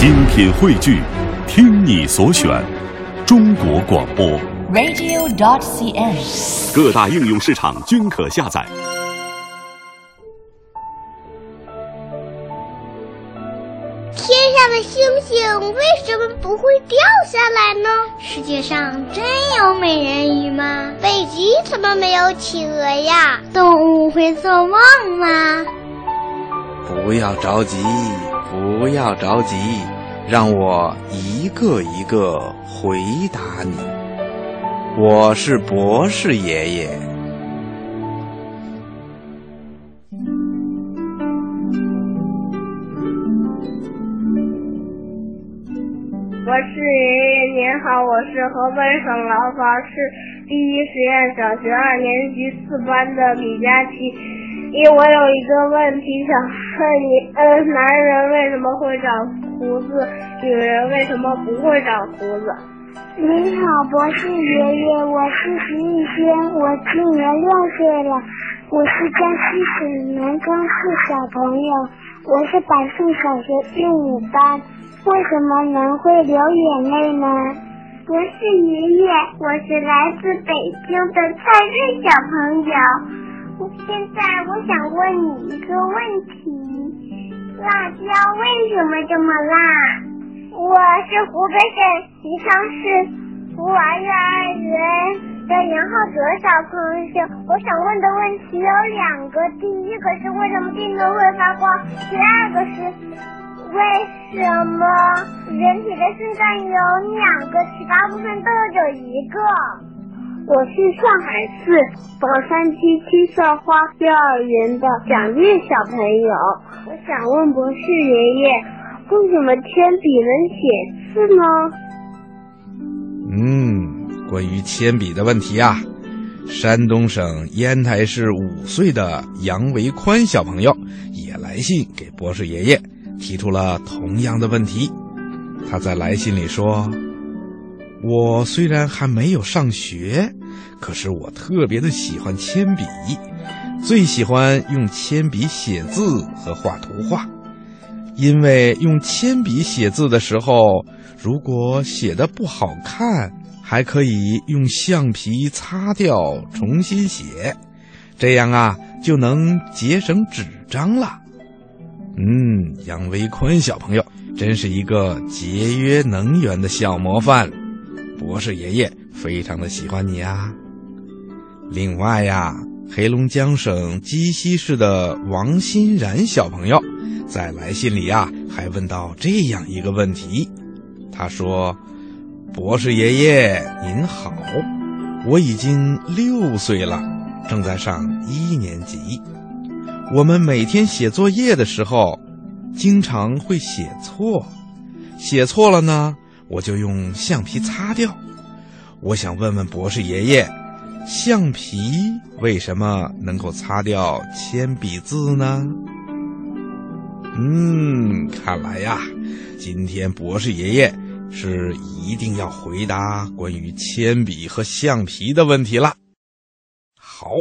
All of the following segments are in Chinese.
精品汇聚，听你所选，中国广播。radio.cn。各大应用市场均可下载。天上的星星为什么不会掉下来呢？世界上真有美人鱼吗？北极怎么没有企鹅呀？动物会做梦吗？不要着急，不要着急，让我一个一个回答你。我是博士爷爷。博士爷爷您好，我是河北省廊坊市第一实验小学二年级四班的李佳琪。因我有一个问题想问你，呃，男人为什么会长胡子，女人为什么不会长胡子？您好，博士爷爷，我是徐艺轩，我今年六岁了，我是江西省南庄市小朋友，我是百树小学第五班。为什么人会流眼泪呢？博士爷爷，我是来自北京的蔡瑞小朋友。现在我想问你一个问题：辣椒为什么这么辣？我是湖北省宜昌市福娃幼儿园的杨浩哲小朋友。我想问的问题有两个，第一个是为什么电灯会发光？第二个是。为什么人体的肾脏有两个，其他部分都有一个？我是上海市宝山区七色花幼儿园的蒋月小朋友。我想问博士爷爷，为什么铅笔能写字呢？嗯，关于铅笔的问题啊，山东省烟台市五岁的杨维宽小朋友也来信给博士爷爷。提出了同样的问题，他在来信里说：“我虽然还没有上学，可是我特别的喜欢铅笔，最喜欢用铅笔写字和画图画。因为用铅笔写字的时候，如果写的不好看，还可以用橡皮擦掉，重新写，这样啊就能节省纸张了。”嗯，杨维坤小朋友真是一个节约能源的小模范，博士爷爷非常的喜欢你啊。另外呀，黑龙江省鸡西市的王欣然小朋友在来信里呀还问到这样一个问题，他说：“博士爷爷您好，我已经六岁了，正在上一年级。”我们每天写作业的时候，经常会写错，写错了呢，我就用橡皮擦掉。我想问问博士爷爷，橡皮为什么能够擦掉铅笔字呢？嗯，看来呀，今天博士爷爷是一定要回答关于铅笔和橡皮的问题了。好。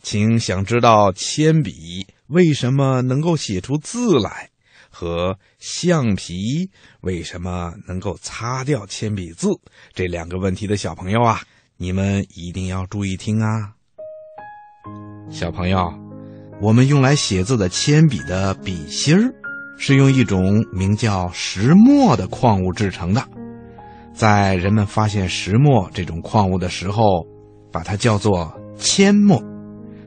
请想知道铅笔为什么能够写出字来，和橡皮为什么能够擦掉铅笔字这两个问题的小朋友啊，你们一定要注意听啊！小朋友，我们用来写字的铅笔的笔芯儿，是用一种名叫石墨的矿物制成的。在人们发现石墨这种矿物的时候，把它叫做铅墨。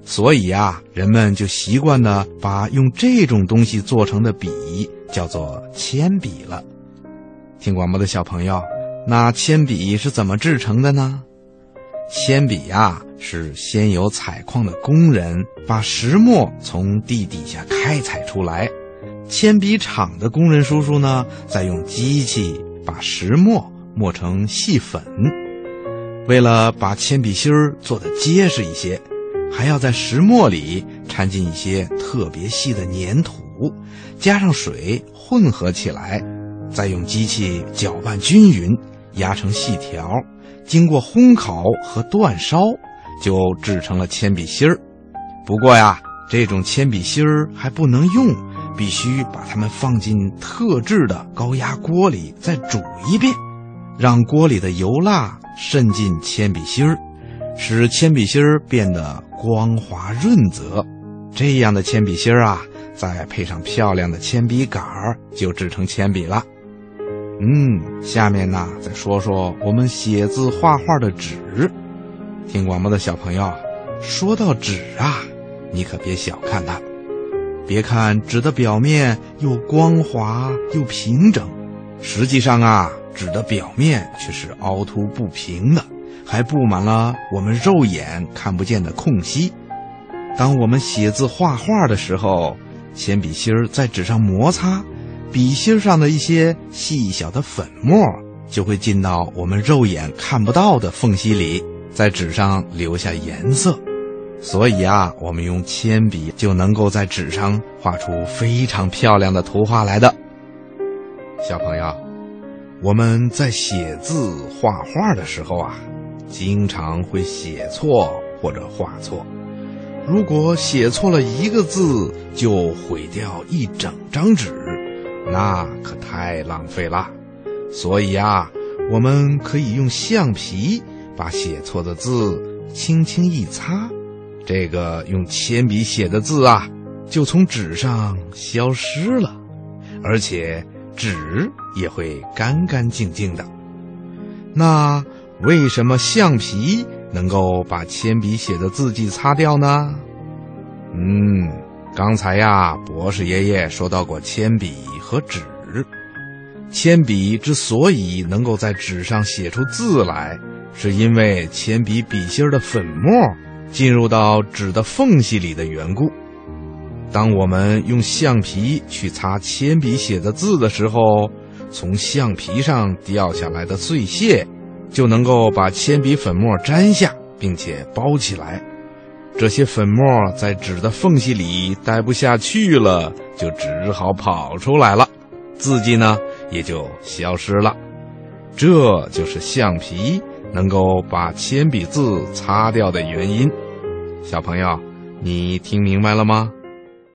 所以啊，人们就习惯的把用这种东西做成的笔叫做铅笔了。听广播的小朋友，那铅笔是怎么制成的呢？铅笔呀，是先有采矿的工人把石墨从地底下开采出来，铅笔厂的工人叔叔呢，再用机器把石墨磨成细粉。为了把铅笔芯儿做得结实一些。还要在石墨里掺进一些特别细的粘土，加上水混合起来，再用机器搅拌均匀，压成细条，经过烘烤和煅烧，就制成了铅笔芯儿。不过呀，这种铅笔芯儿还不能用，必须把它们放进特制的高压锅里再煮一遍，让锅里的油蜡渗进铅笔芯儿，使铅笔芯儿变得光滑润泽。这样的铅笔芯啊，再配上漂亮的铅笔杆儿，就制成铅笔了。嗯，下面呢，再说说我们写字画画的纸。听广播的小朋友，说到纸啊，你可别小看它。别看纸的表面又光滑又平整，实际上啊，纸的表面却是凹凸不平的，还布满了我们肉眼看不见的空隙。当我们写字画画的时候，铅笔芯儿在纸上摩擦。笔芯上的一些细小的粉末就会进到我们肉眼看不到的缝隙里，在纸上留下颜色。所以啊，我们用铅笔就能够在纸上画出非常漂亮的图画来的。小朋友，我们在写字画画的时候啊，经常会写错或者画错。如果写错了一个字，就毁掉一整张纸。那可太浪费了，所以啊，我们可以用橡皮把写错的字轻轻一擦，这个用铅笔写的字啊，就从纸上消失了，而且纸也会干干净净的。那为什么橡皮能够把铅笔写的字迹擦掉呢？嗯，刚才呀，博士爷爷说到过铅笔。和纸，铅笔之所以能够在纸上写出字来，是因为铅笔笔芯的粉末进入到纸的缝隙里的缘故。当我们用橡皮去擦铅笔写的字的时候，从橡皮上掉下来的碎屑就能够把铅笔粉末粘下，并且包起来。这些粉末在纸的缝隙里待不下去了，就只好跑出来了，字迹呢也就消失了。这就是橡皮能够把铅笔字擦掉的原因。小朋友，你听明白了吗？